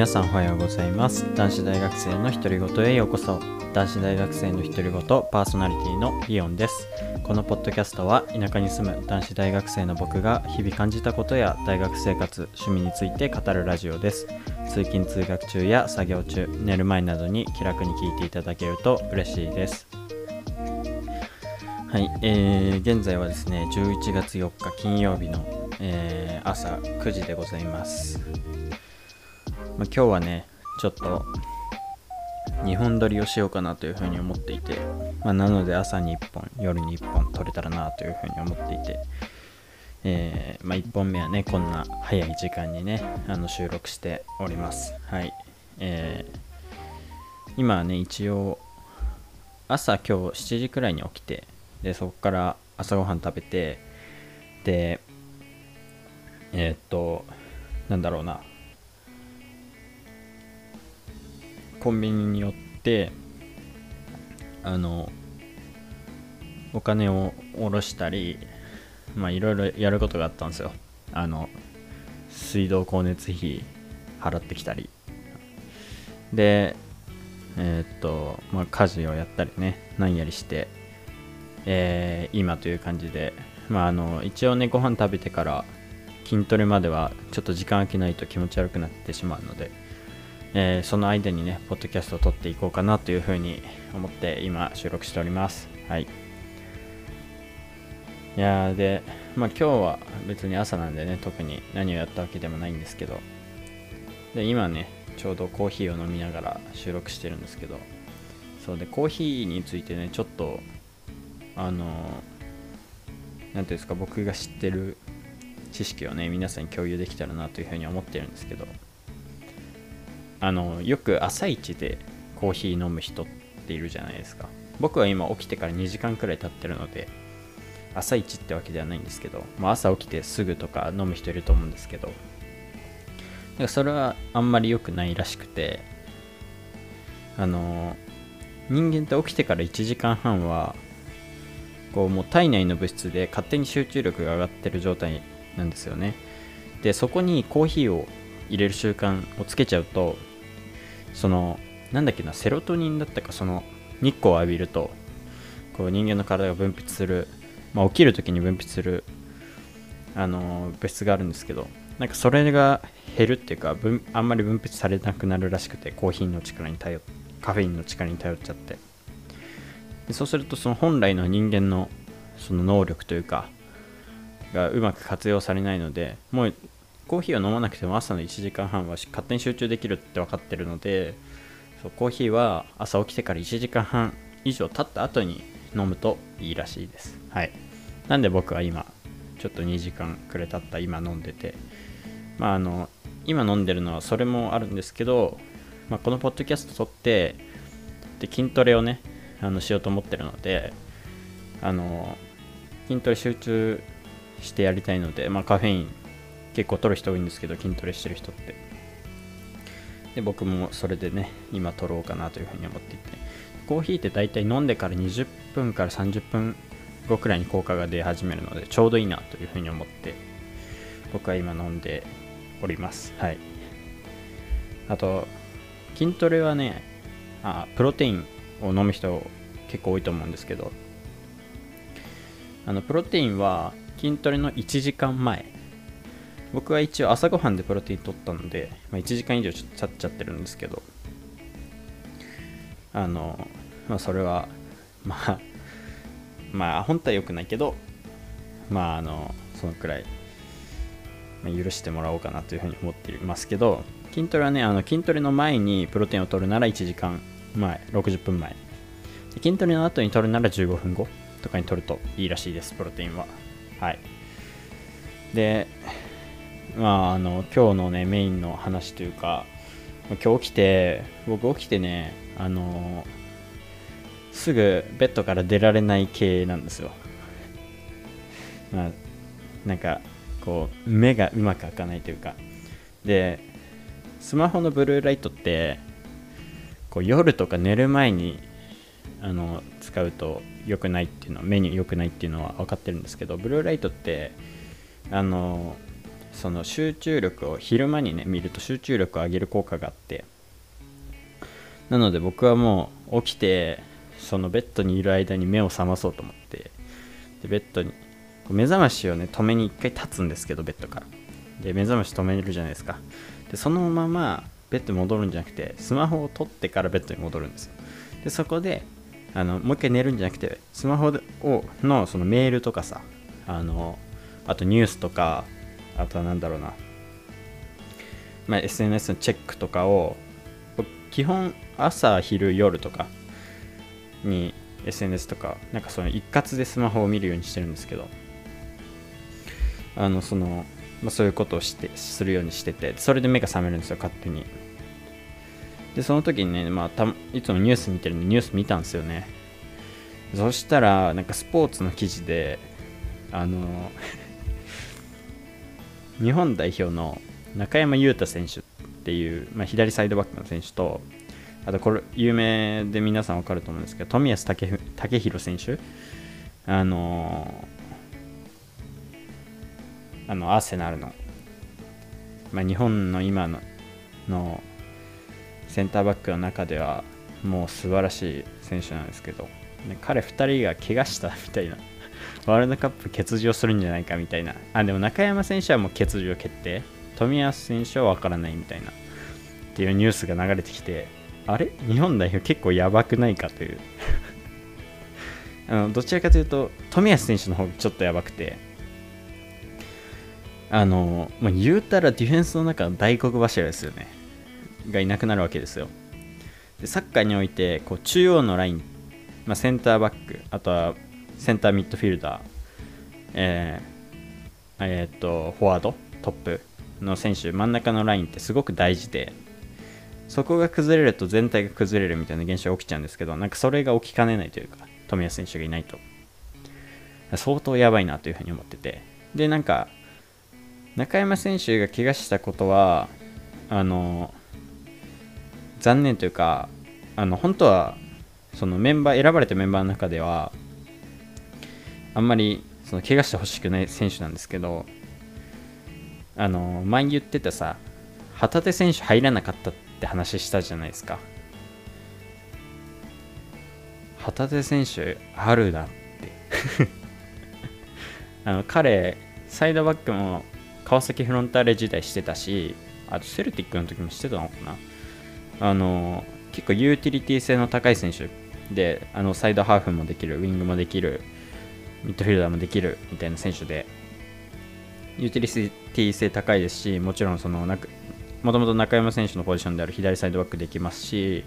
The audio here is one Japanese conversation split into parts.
皆さんおはようございます。男子大学生の独り言へようこそ。男子大学生の独り言パーソナリティのリオンです。このポッドキャストは田舎に住む男子大学生の僕が日々感じたことや大学生活趣味について語るラジオです。通勤通学中や作業中寝る前などに気楽に聞いていただけると嬉しいです。はい、えー、現在はですね11月4日金曜日の、えー、朝9時でございます。まあ、今日はねちょっと2本撮りをしようかなというふうに思っていて、まあ、なので朝に1本夜に1本撮れたらなというふうに思っていて、えー、まあ、1本目はねこんな早い時間にねあの収録しております。はい。えー、今はね一応朝今日7時くらいに起きてでそこから朝ごはん食べてでえー、っとなんだろうな。コンビニに寄ってあのお金を下ろしたりまあいろいろやることがあったんですよ。あの水道光熱費払ってきたり。でえー、っとまあ家事をやったりね何やりしてえー、今という感じで。まああの一応ねご飯食べてから筋トレまではちょっと時間空けないと気持ち悪くなってしまうので。えー、その間にね、ポッドキャストを撮っていこうかなというふうに思って今収録しております。はい。いやで、まあ今日は別に朝なんでね、特に何をやったわけでもないんですけど、で、今ね、ちょうどコーヒーを飲みながら収録してるんですけど、そうで、コーヒーについてね、ちょっと、あの、何ていうんですか、僕が知ってる知識をね、皆さんに共有できたらなというふうに思ってるんですけど、あのよく朝一でコーヒー飲む人っているじゃないですか。僕は今起きてから2時間くらい経ってるので朝一ってわけではないんですけど、まあ、朝起きてすぐとか飲む人いると思うんですけどだかそれはあんまり良くないらしくてあの人間って起きてから1時間半はこうもう体内の物質で勝手に集中力が上がってる状態なんですよね。でそこにコーヒーを入れる習慣をつけちゃうとそのなんだっけなセロトニンだったかその日光を浴びるとこう人間の体が分泌する、まあ、起きる時に分泌するあの物質があるんですけどなんかそれが減るっていうかあんまり分泌されなくなるらしくてコーヒーの力に頼っカフェインの力に頼っちゃって。でそうするとその本来の人間のその能力というかがうまく活用されないのでもうコーヒーを飲まなくても朝の1時間半は勝手に集中できるって分かってるのでそうコーヒーは朝起きてから1時間半以上経った後に飲むといいらしいです。はい。なんで僕は今ちょっと2時間くらい経った今飲んでて。まああの今飲んでるのはそれもあるんですけど、まあ、このポッドキャスト撮ってで筋トレをねあのしようと思ってるのであの筋トレ集中してやりたいので、まあ、カフェイン結構取る人多いんですけど筋トレしてる人って。で僕もそれでね今取ろうかなというふうに思っていて。コーヒーって大体飲んでから20分から30分後くらいに効果が出始めるのでちょうどいいなというふうに思って僕は今飲んでおります。はい。あと筋トレはねあプロテインを飲む人結構多いと思うんですけどあのプロテインは筋トレの1時間前僕は一応朝ごはんでプロテイン取ったので、まあ、1時間以上ちょっと経っちゃってるんですけどあのまあそれはまあ まあ本当は良くないけどまああのそのくらい、まあ、許してもらおうかなというふうに思っていますけど筋トレはねあの筋トレの前にプロテインを取るなら1時間前60分前。筋トレの後に取るなら15分後とかに取るといいらしいですプロテインは。はい。でまあ、あの今日のねメインの話というか今日起きて僕起きてねあのすぐベッドから出られない系なんですよ。まあなんかこう目がうまく開かないというか。でスマホのブルーライトってこう夜とか寝る前にあの使うと良くないっていうのは目に良くないっていうのは分かってるんですけどブルーライトってあのその集中力を昼間にね見ると集中力を上げる効果があってなので僕はもう起きてそのベッドにいる間に目を覚まそうと思ってでベッドに目覚ましをね止めに一回立つんですけどベッドから。で目覚まし止めるじゃないですか。でそのままベッドに戻るんじゃなくてスマホを取ってからベッドに戻るんですよ。でそこであのもう一回寝るんじゃなくてスマホをのそのメールとかさあのあとニュースとかあとは何だろうな、まあ、SNS のチェックとかを基本朝昼夜とかに SNS とかなんかその一括でスマホを見るようにしてるんですけどあのその、まあ、そういうことをしてするようにしててそれで目が覚めるんですよ勝手に。でその時にね、まあ、たいつもニュース見てるんでニュース見たんですよね。そしたらなんかスポーツの記事であの日本代表の中山雄太選手っていう、まあ、左サイドバックの選手とあとこれ有名で皆さん分かると思うんですけど冨安健洋選手。あのあのアーセナルの、まあ、日本の今ののセンターバックの中ではもう素晴らしい選手なんですけど、ね、彼2人が怪我したみたいなワールドカップ欠場するんじゃないかみたいな。あでも中山選手はもう欠場決定。冨安選手は分からないみたいな。っていうニュースが流れてきて。あれ？日本代表結構やばくないかという。あのどちらかというと冨安選手の方がちょっとやばくて。あの、まあ、言うたらディフェンスの中の大黒柱ですよね。がいなくなるわけですよ。でサッカーにおいてこう中央のライン、まあ、センターバック。あとはセンターミッドフィルダー、えーえー、っとフォワードトップの選手真ん中のラインってすごく大事でそこが崩れると全体が崩れるみたいな現象が起きちゃうんですけどなんかそれが起きかねないというか富安選手がいないと。相当やばいなというふうに思ってて。でなんか中山選手が怪我したことはあの残念というかあの本当はそのメンバー選ばれたメンバーの中ではあんまりその怪我してほしくない選手なんですけどあの前言ってたさ旗手選手入らなかったって話したじゃないですか。旗手選手あるだって。あの彼サイドバックも川崎フロンターレ時代してたしあとセルティックの時もしてたのかな。あの結構ユーティリティ性の高い選手であのサイドハーフもできるウィングもできるミッドフィルダーもできるみたいな選手でユーティリティ性高いですしもちろんそのもともと中山選手のポジションである左サイドバックできますし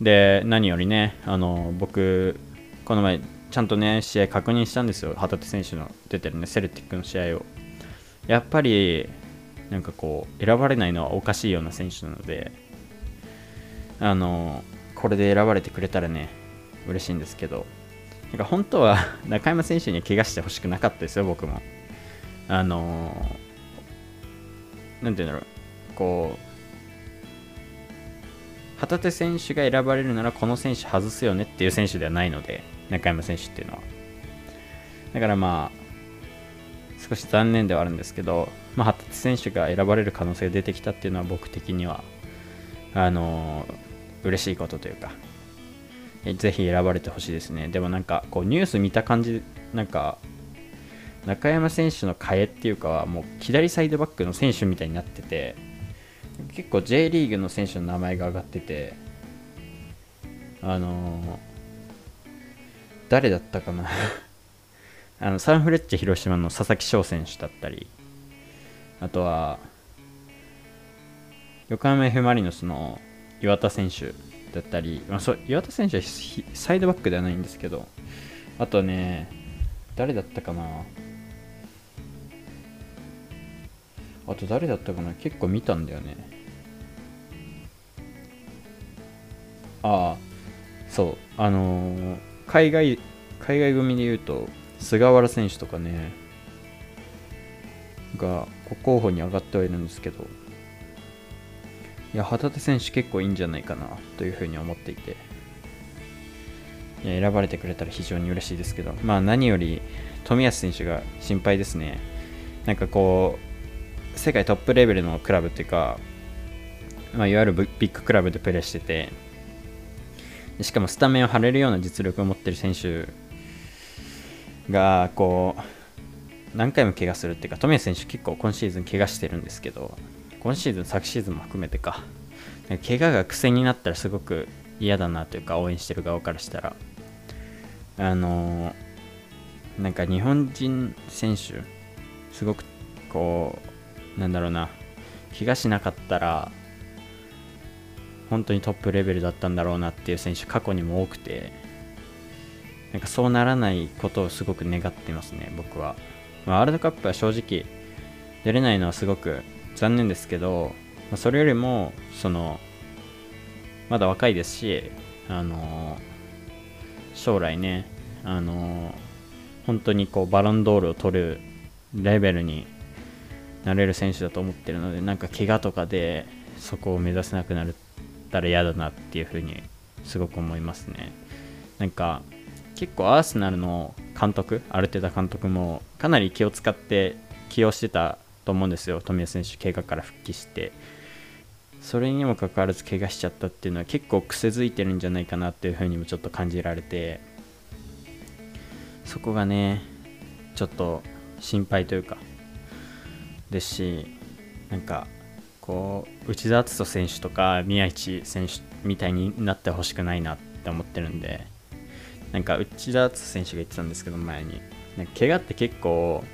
で何よりねあの僕この前ちゃんとね試合確認したんですよ。旗手選手の出てるねセルティックの試合を。やっぱりなんかこう選ばれないのはおかしいような選手なのであのこれで選ばれてくれたらね嬉しいんですけど。なんか本当は中山選手に怪我してほしくなかったですよ僕も。あのなんていうんだろう。こう旗手選手が選ばれるならこの選手外すよねっていう選手ではないので中山選手っていうのは。だからまあ少し残念ではあるんですけど、まあ、旗手選手が選ばれる可能性が出てきたっていうのは僕的にはあの嬉しいことというかぜひ選ばれてほしいですね。でもなんかこうニュース見た感じなんか中山選手の替えっていうかはもう左サイドバックの選手みたいになってて結構 J リーグの選手の名前が上がっててあのー、誰だったかな。あのサンフレッチェ広島の佐々木翔選手だったりあとは横浜 F・ マリノスの岩田選手だったり、まあ、そう岩田選手はサイドバックではないんですけどあとね誰だったかな。あと誰だったかな。結構見たんだよね。ああそうあのー、海外海外組で言うと菅原選手とかねが候補に上がってはいるんですけどいや旗手選手結構いいんじゃないかなというふうに思っていていや選ばれてくれたら非常に嬉しいですけどまあ何より冨安選手が心配ですね。なんかこう世界トップレベルのクラブっていうか、まあ、いわゆるビッグクラブでプレーしててしかもスタメンを張れるような実力を持ってる選手がこう何回も怪我するっていうか富安選手結構今シーズン怪我してるんですけど今シーズン昨シーズンも含めてか。怪我が癖になったらすごく嫌だなというか応援してる側からしたら。あのー、なんか日本人選手すごくこうなんだろうな。怪我しなかったら本当にトップレベルだったんだろうなっていう選手過去にも多くて。なんかそうならないことをすごく願ってますね僕は、ワールドカップは正直出れないのはすごく残念ですけど、まあ、それよりもそのまだ若いですしあの将来ねあの本当にこうバロンドールを取るレベルになれる選手だと思ってるのでなんか怪我とかでそこを目指せなくなったら嫌だなっていうふうにすごく思いますね。なんか結構アーセナルの監督アルテタ監督もかなり気を使って起用してたと思うんですよ。富安選手怪我から復帰して。それにもかかわらず怪我しちゃったっていうのは結構癖づいてるんじゃないかなっていうふうにもちょっと感じられて。そこがねちょっと心配というかですしなんかこう内田篤人選手とか宮市選手みたいになってほしくないなって思ってるんでなんか内田篤人選手が言ってたんですけど前に。なんか怪我って結構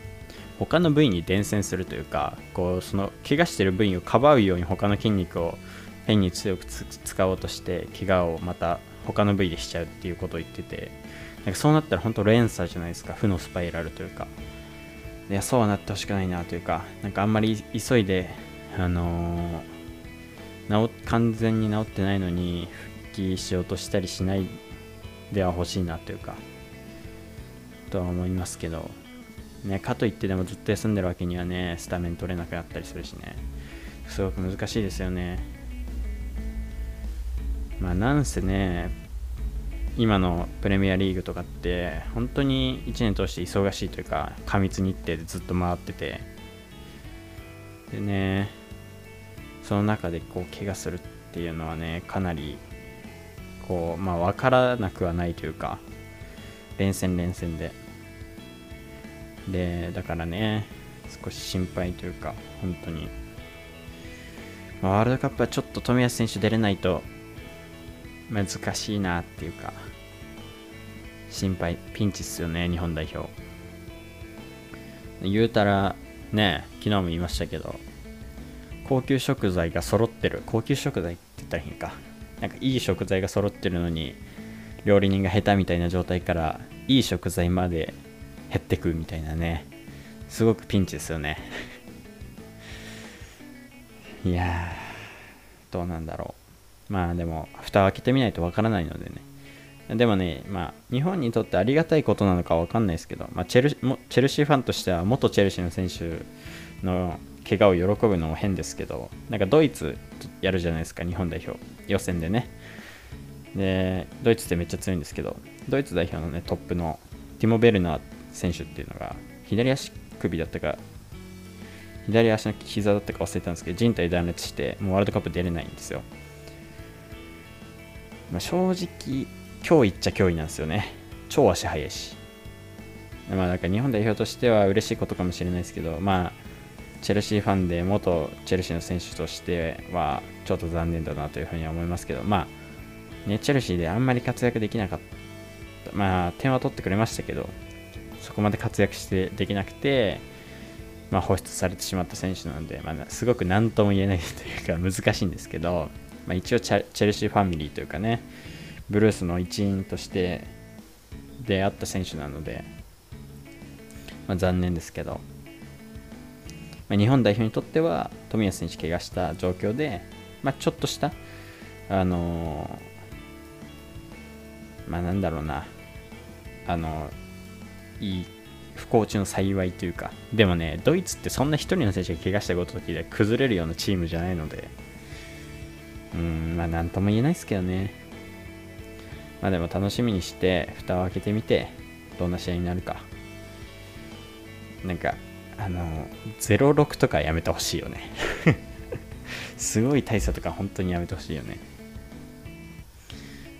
他の部位に伝染するというかこうその怪我してる部位をかばうように他の筋肉を変に強く使おうとして怪我をまた他の部位でしちゃうっていうことを言っててなんかそうなったら本当連鎖じゃないですか負のスパイラルというか。いやそうはなってほしくないなというかなんかあんまり急いであのー、完全に治ってないのに復帰しようとしたりしないでは欲しいなというかとは思いますけど。ね、かといってでもずっと休んでるわけにはね、スタメン取れなくなったりするしね、すごく難しいですよね。まあ、なんせね、今のプレミアリーグとかって、本当に1年通して忙しいというか、過密日程でずっと回ってて、でね、その中でこう怪我するっていうのはね、かなり、こう、まあ、分からなくはないというか、連戦連戦で。でだからね少し心配というか本当に、ワールドカップはちょっと冨安選手出れないと難しいなっていうか心配ピンチっすよね日本代表。言うたらね昨日も言いましたけど高級食材が揃ってる。高級食材って言ったらいいんか。なんかいい食材が揃ってるのに料理人が下手みたいな状態からいい食材まで減ってくみたいなね。すごくピンチですよね。いやーどうなんだろう。まあでも蓋を開けてみないとわからないのでね。でもね、まあ、日本にとってありがたいことなのかわかんないですけど、まあ、チェルチェルシーファンとしては元チェルシーの選手の怪我を喜ぶのも変ですけど、なんかドイツやるじゃないですか、日本代表、予選でね。で、ドイツってめっちゃ強いんですけど、ドイツ代表のね、トップのティモ・ベルナー選手っていうのが左足首だったか左足の膝だったか忘れたんですけど人体断裂してもうワールドカップ出れないんですよ、まあ、正直脅威っちゃ脅威なんですよね。超足速いし。まあなんか日本代表としては嬉しいことかもしれないですけどまあチェルシーファンで元チェルシーの選手としてはちょっと残念だなというふうには思いますけどまあねチェルシーであんまり活躍できなかった。まあ点は取ってくれましたけどそこまで活躍してできなくて、まあ、放出されてしまった選手なので、まあ、すごく何とも言えないというか難しいんですけど、まあ、一応チェルシーファミリーというかねブルースの一員として出会った選手なので、まあ、残念ですけど、まあ、日本代表にとっては冨安選手怪我した状況で、まあ、ちょっとしたあのー、まあなんだろうなあのーいい不幸中の幸いというか。でもねドイツってそんな1人の選手が怪我したことで崩れるようなチームじゃないので。うんまあ何とも言えないですけどね。まあでも楽しみにして蓋を開けてみてどんな試合になるか。なんかあの06とかやめてほしいよね。すごい大差とか本当にやめてほしいよね。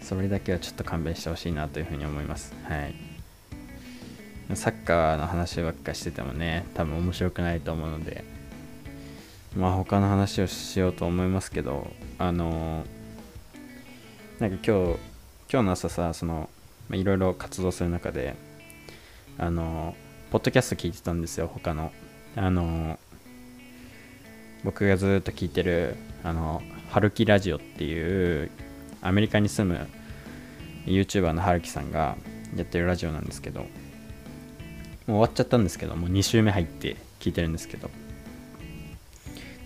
それだけはちょっと勘弁してほしいなというふうに思います。はい。サッカーの話ばっかしててもね多分面白くないと思うのでまあ他の話をしようと思いますけどあのなんか今日今日の朝さそのいろいろ活動する中であのポッドキャスト聞いてたんですよ他の。あの僕がずっと聞いてるあの春樹ラジオっていうアメリカに住む YouTuber の春樹さんがやってるラジオなんですけどもう終わっちゃったんですけどもう2週目入って聞いてるんですけど。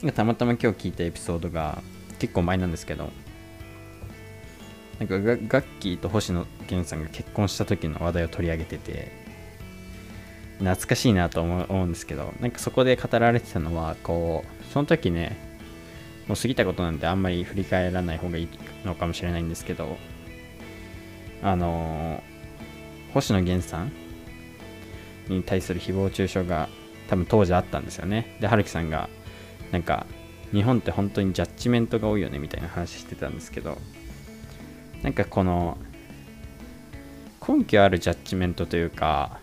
なんかたまたま今日聞いたエピソードが結構前なんですけどなんかガッキーと星野源さんが結婚した時の話題を取り上げてて懐かしいなと思うんですけどなんかそこで語られてたのはこうその時ねもう過ぎたことなんであんまり振り返らない方がいいのかもしれないんですけどあの、星野源さんに対する誹謗中傷が多分当時あったんですよね。で春樹さんがなんか日本って本当にジャッジメントが多いよねみたいな話してたんですけどなんかこの根拠あるジャッジメントというか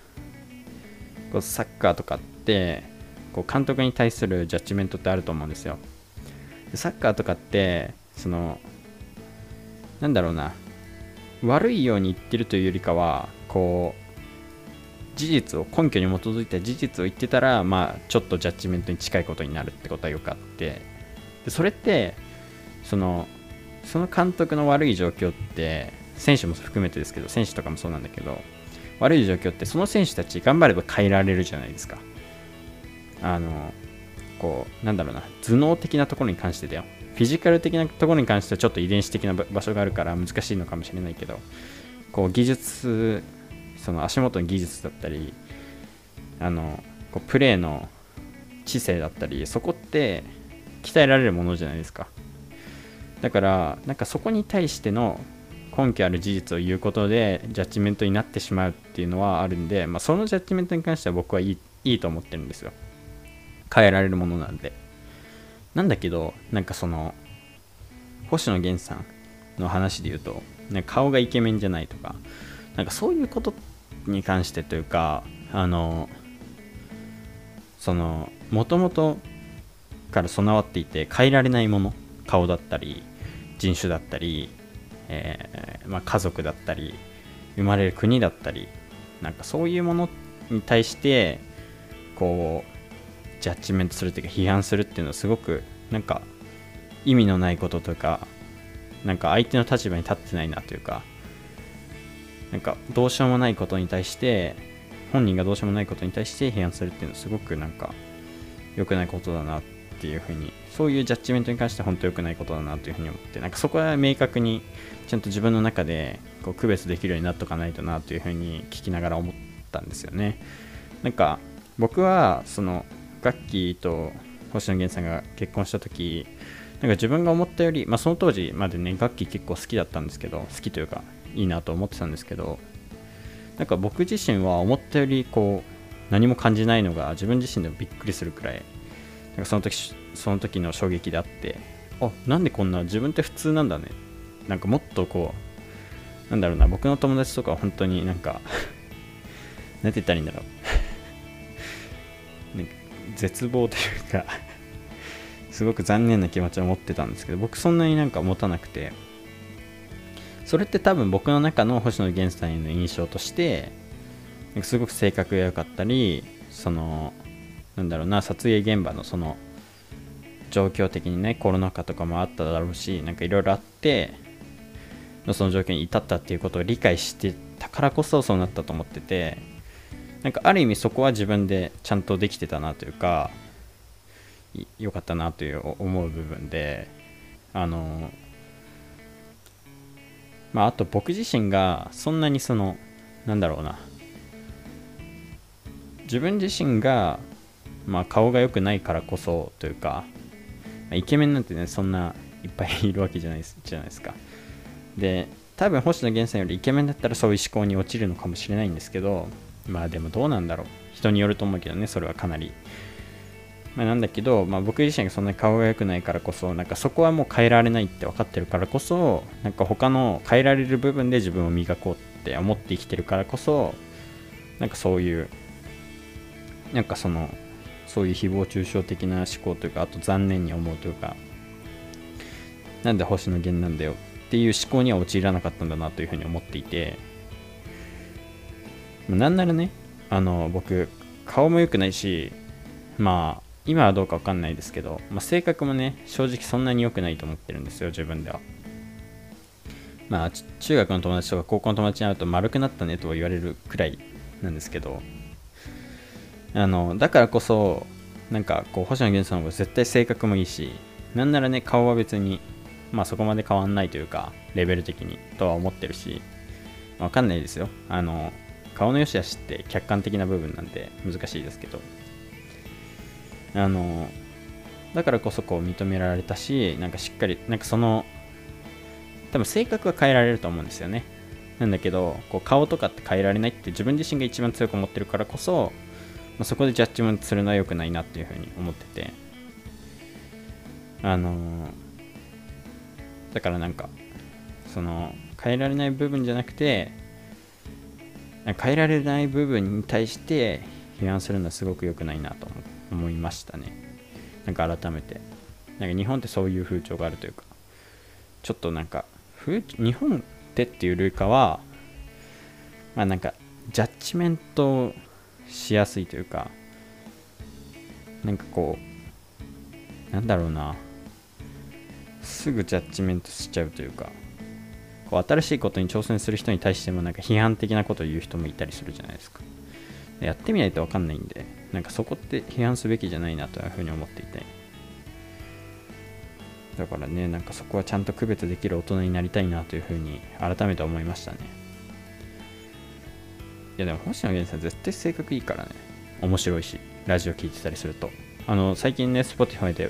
こうサッカーとかってこう監督に対するジャッジメントってあると思うんですよ。サッカーとかってそのなんだろうな悪いように言ってるというよりかはこう事実を根拠に基づいた事実を言ってたらまあちょっとジャッジメントに近いことになるってことはよくあって。でそれってそのその監督の悪い状況って選手も含めてですけど選手とかもそうなんだけど悪い状況ってその選手たち頑張れば変えられるじゃないですか。あのこうなんだろうな頭脳的なところに関してだよ。フィジカル的なところに関してはちょっと遺伝子的な場所があるから難しいのかもしれないけどこう技術その足元の技術だったりあのこうプレーの知性だったりそこって鍛えられるものじゃないですか。だからなんかそこに対しての根拠ある事実を言うことでジャッジメントになってしまうっていうのはあるんで、まあ、そのジャッジメントに関しては僕はいいいいと思ってるんですよ。変えられるものなんで。なんだけどなんかその星野源さんの話で言うとなんか顔がイケメンじゃないとかなんかそういうことっに関してというかあのそのもともとから備わっていて変えられないもの顔だったり人種だったり、えー、まあ、家族だったり生まれる国だったりなんかそういうものに対してこうジャッジメントするっていうか批判するっていうのはすごくなんか意味のないことというかなんか相手の立場に立ってないなというかなんかどうしようもないことに対して本人がどうしようもないことに対して批判するっていうのはすごくなんか良くないことだなっていうふうにそういうジャッジメントに関しては本当良くないことだなというふうに思ってなんかそこは明確にちゃんと自分の中でこう区別できるようになっとかないとなというふうに聞きながら思ったんですよね。なんか僕はそのガッキーと星野源さんが結婚した時なんか自分が思ったより、まあ、その当時までね楽器結構好きだったんですけど好きというかいいなと思ってたんですけどなんか僕自身は思ったよりこう何も感じないのが自分自身でもびっくりするくらいなんかその時その時の衝撃であってあなんでこんな自分って普通なんだね。なんかもっとこうなんだろうな僕の友達とかは本当になんか なんて言ったらいいんだろう、ね、絶望というかすごく残念な気持ちを持ってたんですけど僕そんなになんか持たなくてそれって多分僕の中の星野源さんへの印象としてすごく性格が良かったりそのなんだろうな撮影現場のその状況的にねコロナ禍とかもあっただろうしなんかいろいろあってその状況に至ったっていうことを理解してたからこそそうなったと思っててなんかある意味そこは自分でちゃんとできてたなというか良かったなという思う部分であのまああと僕自身がそんなにそのなんだろうな。自分自身がまあ、顔が良くないからこそというか、まあ、イケメンなんてねそんないっぱいいるわけじゃないじゃないですか。で多分星野源さんよりイケメンだったらそういう思考に落ちるのかもしれないんですけどまあでもどうなんだろう。人によると思うけどねそれはかなり、まあ、なんだけど、まあ、僕自身がそんなに顔が良くないからこそなんかそこはもう変えられないって分かってるからこそなんか他の変えられる部分で自分を磨こうって思って生きてるからこそなんかそういうなんかそのそういう誹謗中傷的な思考というかあと残念に思うというかなんで星野源なんだよっていう思考には陥らなかったんだなというふうに思っていてなんならねあの僕顔も良くないしまあ今はどうか分かんないですけど、まあ、性格もね正直そんなに良くないと思ってるんですよ自分では。まあ中学の友達とか高校の友達に会うと丸くなったねと言われるくらいなんですけどあのだからこそなんかこう星野源さんは絶対性格もいいしなんならね顔は別にまあそこまで変わんないというかレベル的にとは思ってるしわかんないですよ。あの顔の良し悪しって客観的な部分なんで難しいですけど。あのだからこそこう認められたしなんかしっかりなんかその多分性格は変えられると思うんですよね。なんだけどこう顔とかって変えられないって自分自身が一番強く思ってるからこそ、まあ、そこでジャッジメントするのは良くないなっていうふうに思ってて。あのだからなんかその変えられない部分じゃなくて変えられない部分に対して批判するのはすごく良くないなと思って思いましたね。なんか改めて。なんか日本ってそういう風潮があるというかちょっとなんか風日本ってっていう類かはまあなんかジャッジメントしやすいというかなんかこうなんだろうな。すぐジャッジメントしちゃうというかこう新しいことに挑戦する人に対してもなんか批判的なことを言う人もいたりするじゃないですか。やってみないと分かんないんでなんかそこって批判すべきじゃないなというふうに思っていて。だからねなんかそこはちゃんと区別できる大人になりたいなというふうに改めて思いましたね。いやでも星野源さん絶対性格いいからね。面白いしラジオ聞いてたりすると。あの最近ね Spotify で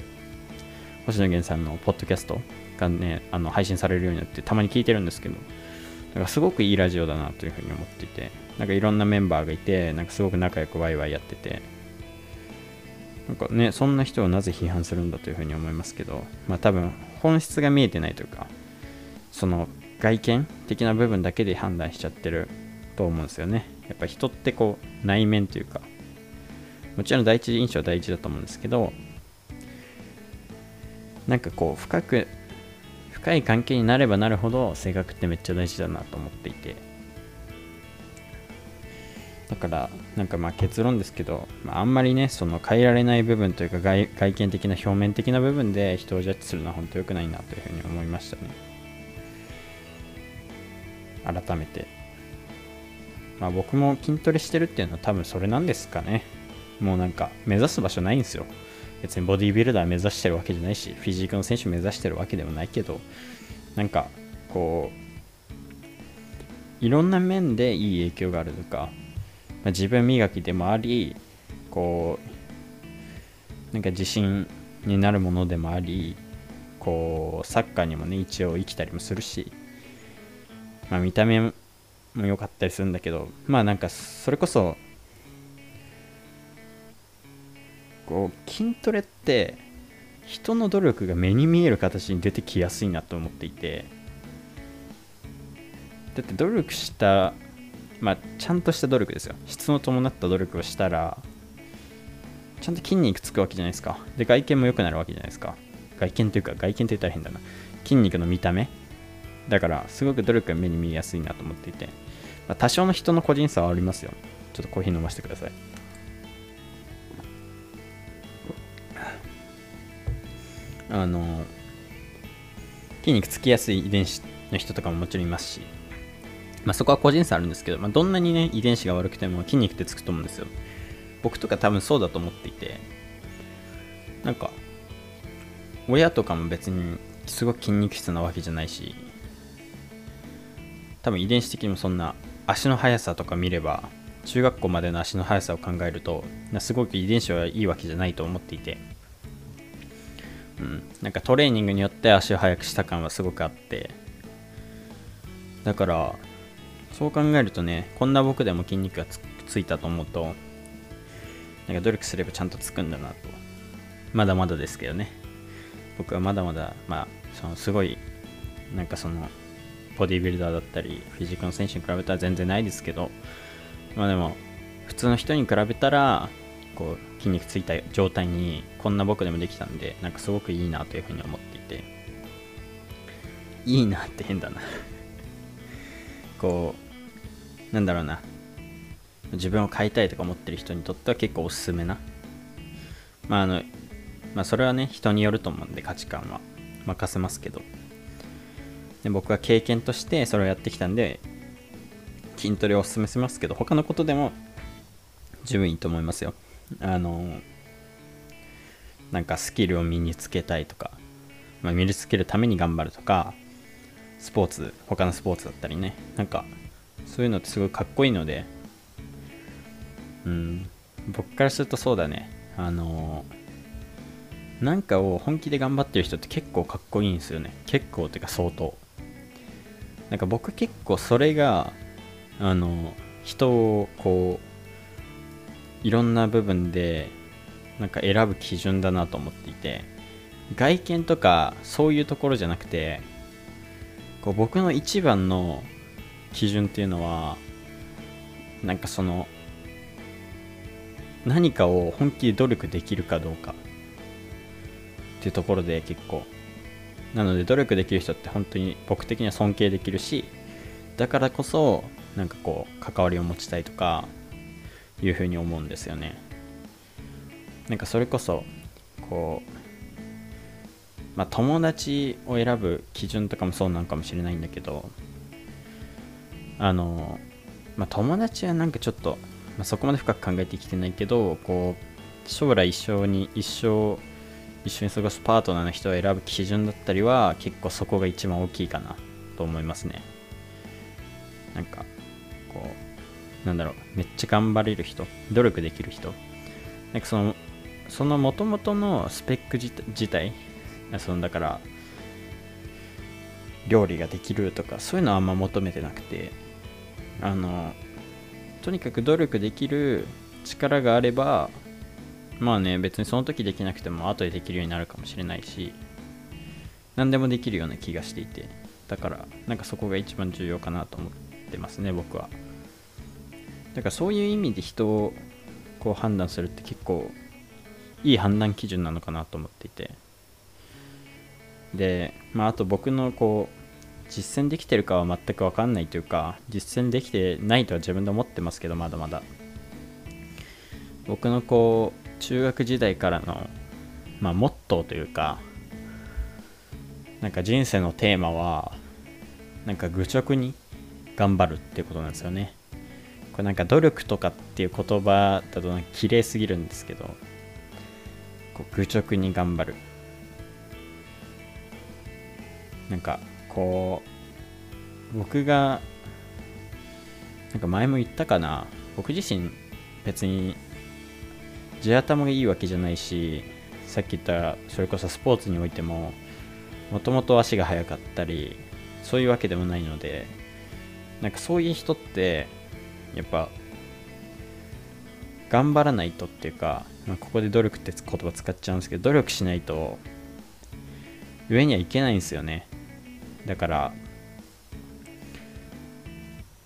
星野源さんのポッドキャストがねあの配信されるようになってたまに聞いてるんですけどだからすごくいいラジオだなというふうに思っていて。なんかいろんなメンバーがいてなんかすごく仲良くワイワイやってて。なんかねそんな人をなぜ批判するんだというふうに思いますけどまあ多分本質が見えてないというかその外見的な部分だけで判断しちゃってると思うんですよね。やっぱ人ってこう内面というかもちろん第一印象は大事だと思うんですけどなんかこう深く深い関係になればなるほど性格ってめっちゃ大事だなと思っていて。だからなんかまあ結論ですけど、まあ、んまりねその変えられない部分というか外外見的な表面的な部分で人をジャッジするのは本当良くないなというふうに思いましたね。改めて。まあ僕も筋トレしてるっていうのは多分それなんですかね。もうなんか目指す場所ないんですよ。別にボディービルダー目指してるわけじゃないしフィジークの選手目指してるわけでもないけどなんかこういろんな面でいい影響があるとか、まあ、自分磨きでもありこうなんか自信になるものでもありこうサッカーにもね一応生きたりもするし、まあ、見た目も良かったりするんだけどまあなんかそれこそこう筋トレって人の努力が目に見える形に出てきやすいなと思っていてだって努力したまあちゃんとした努力ですよ。質の伴った努力をしたらちゃんと筋肉つくわけじゃないですか。で外見も良くなるわけじゃないですか。外見というか外見って言ったら変だな。筋肉の見た目。だからすごく努力が目に見えやすいなと思っていて、まあ、多少の人の個人差はありますよ。ちょっとコーヒー飲ませてください。あの筋肉つきやすい遺伝子の人とかももちろんいますし、まあ、そこは個人差あるんですけど、まあ、どんなにね遺伝子が悪くても筋肉ってつくと思うんですよ。僕とか多分そうだと思っていてなんか親とかも別にすごく筋肉質なわけじゃないし多分遺伝子的にもそんな足の速さとか見れば中学校までの足の速さを考えるとすごく遺伝子はいいわけじゃないと思っていて。うん、なんかトレーニングによって足を速くした感はすごくあって。だからそう考えるとねこんな僕でも筋肉がついたと思うとなんか努力すればちゃんとつくんだなと。まだまだですけどね。僕はまだまだまあそのすごいなんかそのボディビルダーだったりフィジカルの選手に比べたら全然ないですけどまあでも普通の人に比べたらこう筋肉ついた状態にこんな僕でもできたんでなんかすごくいいなというふうに思っていて。いいなって変だな。こうなんだろうな。自分を変えたいとか思ってる人にとっては結構おすすめな。まああのまあそれはね人によると思うんで価値観は。任せますけど。で僕は経験としてそれをやってきたんで筋トレをおすすめしますけど他のことでも十分いいと思いますよ。あのなんかスキルを身につけたいとか、まあ、身につけるために頑張るとかスポーツ他のスポーツだったりねなんかそういうのってすごいかっこいいのでうん僕からするとそうだね。あのなんかを本気で頑張ってる人って結構かっこいいんですよね。結構っていうか相当。なんか僕結構それがあの人をこういろんな部分でなんか選ぶ基準だなと思っていて外見とかそういうところじゃなくてこう僕の一番の基準っていうのはなんかその何かを本気で努力できるかどうかっていうところで結構。なので努力できる人って本当に僕的には尊敬できるしだからこそなんかこう関わりを持ちたいとかいうふうに思うんですよね。なんかそれこそこうまあ友達を選ぶ基準とかもそうなのかもしれないんだけどあのまあ友達はなんかちょっと、まあ、そこまで深く考えてきてないけどこう将来一生に一生一緒に過ごすパートナーの人を選ぶ基準だったりは結構そこが一番大きいかなと思いますね。なんかこうなんだろうめっちゃ頑張れる人努力できる人。なんかそのその元々のスペック自体そのだから料理ができるとかそういうのはあんま求めてなくて。あのとにかく努力できる力があればまあね別にその時できなくても後でできるようになるかもしれないし何でもできるような気がしていてだからなんかそこが一番重要かなと思ってますね僕は。だからそういう意味で人をこう判断するって結構いい判断基準なのかなと思っていて。でまああと僕のこう実践できてるかは全く分かんないというか実践できてないとは自分で思ってますけどまだまだ。僕のこう中学時代からの、まあ、モットーというかなんか人生のテーマはなんか愚直に頑張るっていうことなんですよね。これなんか努力とかっていう言葉だと綺麗すぎるんですけどこう愚直に頑張る。なんかこう僕がなんか前も言ったかな。僕自身別に地頭がいいわけじゃないしさっき言ったそれこそスポーツにおいてももともと足が速かったりそういうわけでもないのでなんかそういう人ってやっぱ頑張らないとっていうか、まあ、ここで努力って言葉使っちゃうんですけど努力しないと上にはいけないんですよね。だから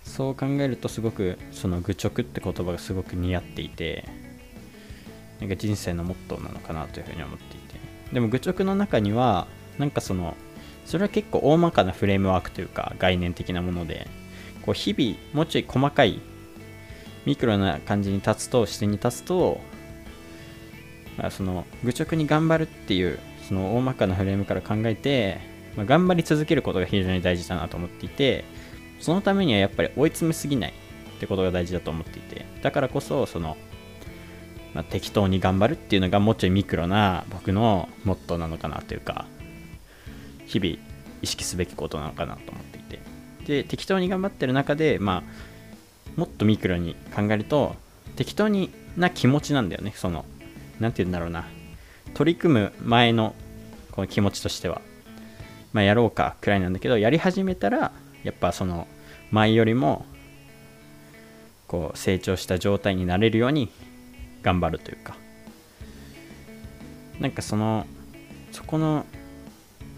そう考えるとすごくその愚直って言葉がすごく似合っていてなんか人生のモットーなのかなというふうに思っていて。でも愚直の中にはなんかそのそれは結構大まかなフレームワークというか概念的なものでこう日々もうちょい細かいミクロな感じに立つと視点に立つと、まあ、その愚直に頑張るっていうその大まかなフレームから考えて、まあ、頑張り続けることが非常に大事だなと思っていてそのためにはやっぱり追い詰めすぎないってことが大事だと思っていてだからこそそのまあ、適当に頑張るっていうのがもうちょいミクロな僕のモットーなのかなというか日々意識すべきことなのかなと思っていて。で適当に頑張ってる中でまあもっとミクロに考えると適当にな気持ちなんだよね。その何て言うんだろうな。取り組む前のこの気持ちとしては。まあやろうかくらいなんだけどやり始めたらやっぱその前よりもこう成長した状態になれるように頑張るというか。なんかそのそこの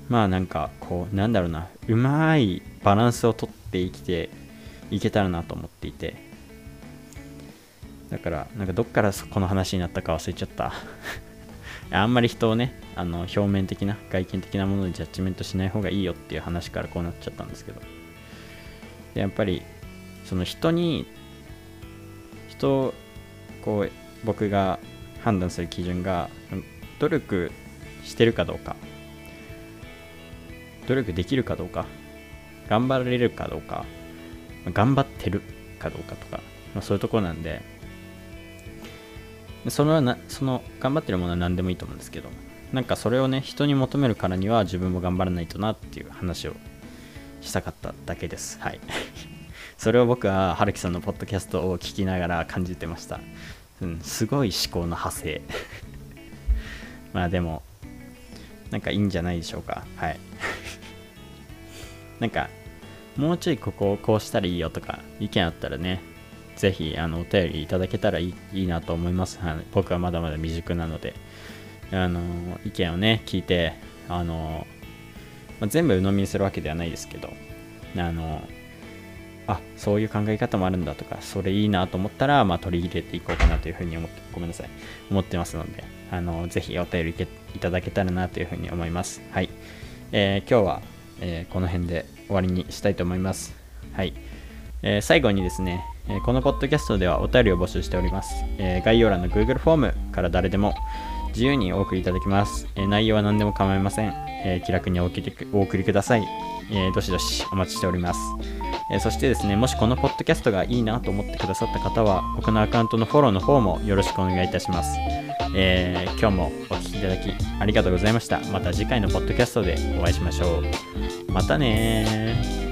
まあなんかこうなんだろうなうまいバランスをとって生きていけたらなと思っていて。だからなんかどっからこの話になったか忘れちゃった。あんまり人をねあの表面的な外見的なものでジャッジメントしない方がいいよっていう話からこうなっちゃったんですけど。でやっぱりその人に人こう僕が判断する基準が努力してるかどうか努力できるかどうか頑張れるかどうか頑張ってるかどうかとか、まあ、そういうところなんでそのなその頑張ってるものは何でもいいと思うんですけどなんかそれをね人に求めるからには自分も頑張らないとなっていう話をしたかっただけです。はい。それを僕は春樹さんのポッドキャストを聞きながら感じてました、うん、すごい思考の派生。まあでもなんかいいんじゃないでしょうか。はい。なんかもうちょいここをこうしたらいいよとか意見あったらねぜひあのお便りいただけたらいいいいなと思います、はい、僕はまだまだ未熟なので。あの意見をね聞いてあの、まあ、全部鵜呑みにするわけではないですけどあのあそういう考え方もあるんだとかそれいいなと思ったら、まあ、取り入れていこうかなというふうに思ってごめんなさい。思ってますのであのぜひお便りいただけたらなというふうに思います。はい、えー、今日は、えー、この辺で終わりにしたいと思います。はい、えー、最後にですねえこのポッドキャストではお便りを募集しております、え概要欄の Google フォームから誰でも自由にお送りいただきます、え内容は何でも構いません、え気楽にお送りください、えどしどしお待ちしております、えそしてですねもしこのポッドキャストがいいなと思ってくださった方は僕のアカウントのフォローの方もよろしくお願いいたします、え、今日もお聴きいただきありがとうございました。また次回のポッドキャストでお会いしましょう。またね